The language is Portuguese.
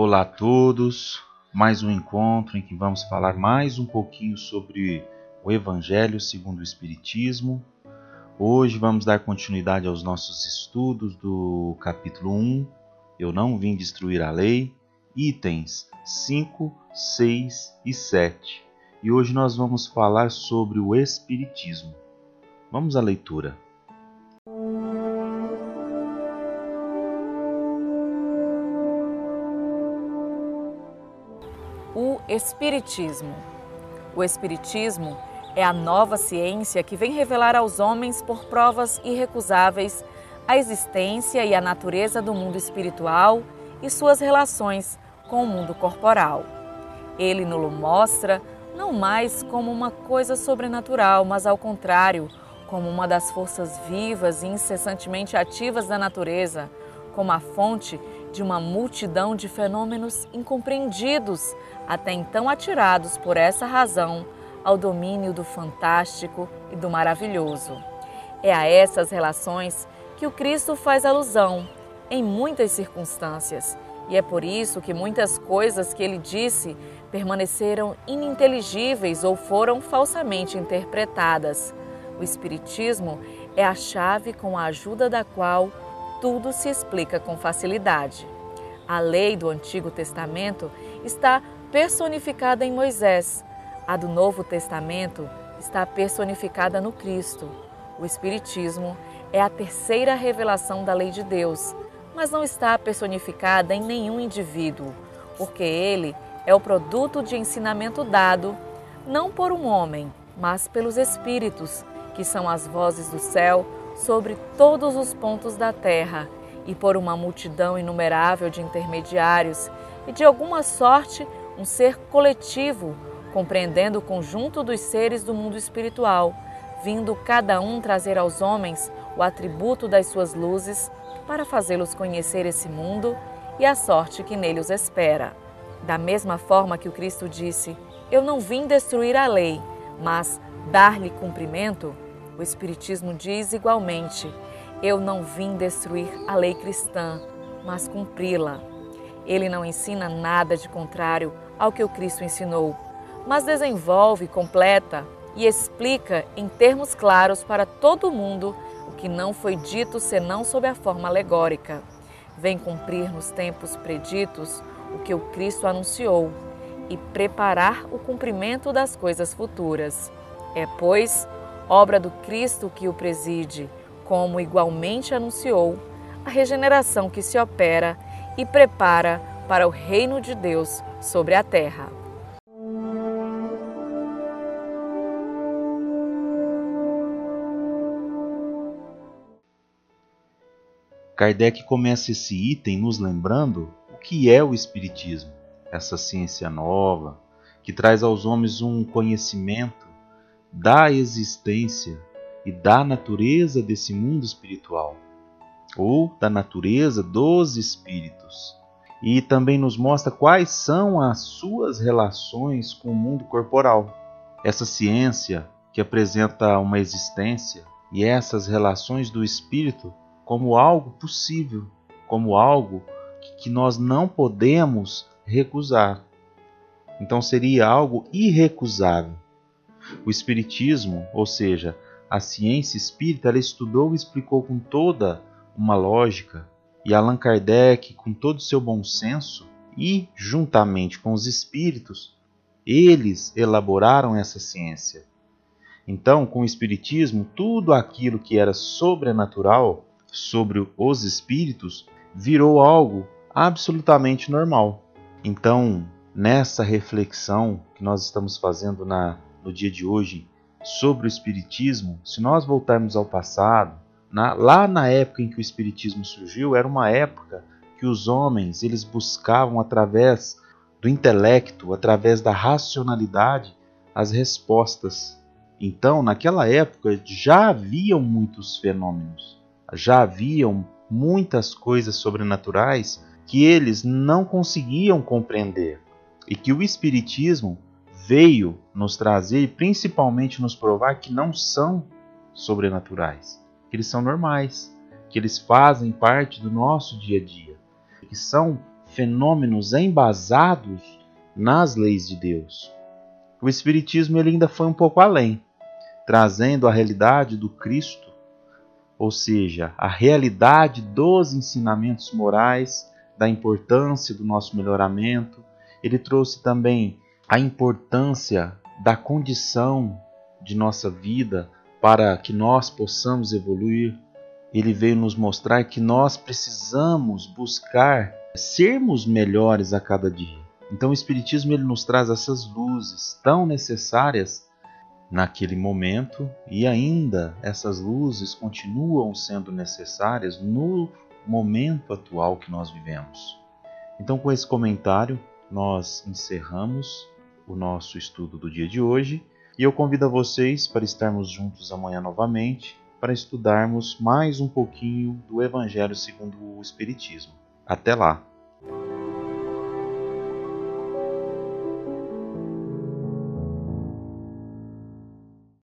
Olá a todos, mais um encontro em que vamos falar mais um pouquinho sobre o Evangelho segundo o Espiritismo. Hoje vamos dar continuidade aos nossos estudos do capítulo 1, Eu Não Vim Destruir a Lei, itens 5, 6 e 7. E hoje nós vamos falar sobre o Espiritismo. Vamos à leitura. Espiritismo. O Espiritismo é a nova ciência que vem revelar aos homens, por provas irrecusáveis, a existência e a natureza do mundo espiritual e suas relações com o mundo corporal. Ele nos mostra não mais como uma coisa sobrenatural, mas ao contrário, como uma das forças vivas e incessantemente ativas da natureza, como a fonte de uma multidão de fenômenos incompreendidos, até então atirados por essa razão ao domínio do fantástico e do maravilhoso. É a essas relações que o Cristo faz alusão em muitas circunstâncias, e é por isso que muitas coisas que ele disse permaneceram ininteligíveis ou foram falsamente interpretadas. O Espiritismo é a chave com a ajuda da qual tudo se explica com facilidade. A lei do Antigo Testamento está personificada em Moisés. A do Novo Testamento está personificada no Cristo. O Espiritismo é a terceira revelação da lei de Deus, mas não está personificada em nenhum indivíduo, porque ele é o produto de ensinamento dado não por um homem, mas pelos Espíritos, que são as vozes do céu sobre todos os pontos da terra e por uma multidão inumerável de intermediários e de alguma sorte um ser coletivo, compreendendo o conjunto dos seres do mundo espiritual, vindo cada um trazer aos homens o atributo das suas luzes para fazê-los conhecer esse mundo e a sorte que nele os espera. Da mesma forma que o Cristo disse: Eu não vim destruir a lei, mas dar-lhe cumprimento, o Espiritismo diz igualmente: Eu não vim destruir a lei cristã, mas cumpri-la. Ele não ensina nada de contrário ao que o Cristo ensinou, mas desenvolve, completa e explica em termos claros para todo mundo o que não foi dito senão sob a forma alegórica. Vem cumprir nos tempos preditos o que o Cristo anunciou e preparar o cumprimento das coisas futuras. É, pois, obra do Cristo que o preside, como igualmente anunciou, a regeneração que se opera e prepara para o reino de Deus sobre a terra. Kardec começa esse item nos lembrando o que é o Espiritismo, essa ciência nova que traz aos homens um conhecimento da existência e da natureza desse mundo espiritual, ou da natureza dos espíritos. E também nos mostra quais são as suas relações com o mundo corporal. Essa ciência que apresenta uma existência e essas relações do espírito como algo possível, como algo que nós não podemos recusar. Então seria algo irrecusável. O Espiritismo, ou seja, a ciência espírita, ela estudou e explicou com toda uma lógica, e Allan Kardec, com todo o seu bom senso, e juntamente com os espíritos, eles elaboraram essa ciência. Então, com o Espiritismo, tudo aquilo que era sobrenatural sobre os espíritos virou algo absolutamente normal. Então, nessa reflexão que nós estamos fazendo na no dia de hoje sobre o Espiritismo, se nós voltarmos ao passado, na, lá na época em que o Espiritismo surgiu, era uma época que os homens eles buscavam através do intelecto, através da racionalidade, as respostas. Então, naquela época já haviam muitos fenômenos, já haviam muitas coisas sobrenaturais que eles não conseguiam compreender e que o Espiritismo veio nos trazer e principalmente nos provar que não são sobrenaturais, que eles são normais, que eles fazem parte do nosso dia a dia, que são fenômenos embasados nas leis de Deus. O Espiritismo ele ainda foi um pouco além, trazendo a realidade do Cristo, ou seja, a realidade dos ensinamentos morais, da importância do nosso melhoramento. Ele trouxe também a importância da condição de nossa vida para que nós possamos evoluir. Ele veio nos mostrar que nós precisamos buscar sermos melhores a cada dia. Então o espiritismo ele nos traz essas luzes tão necessárias naquele momento e ainda essas luzes continuam sendo necessárias no momento atual que nós vivemos. Então com esse comentário nós encerramos o nosso estudo do dia de hoje e eu convido a vocês para estarmos juntos amanhã novamente para estudarmos mais um pouquinho do Evangelho segundo o Espiritismo. Até lá!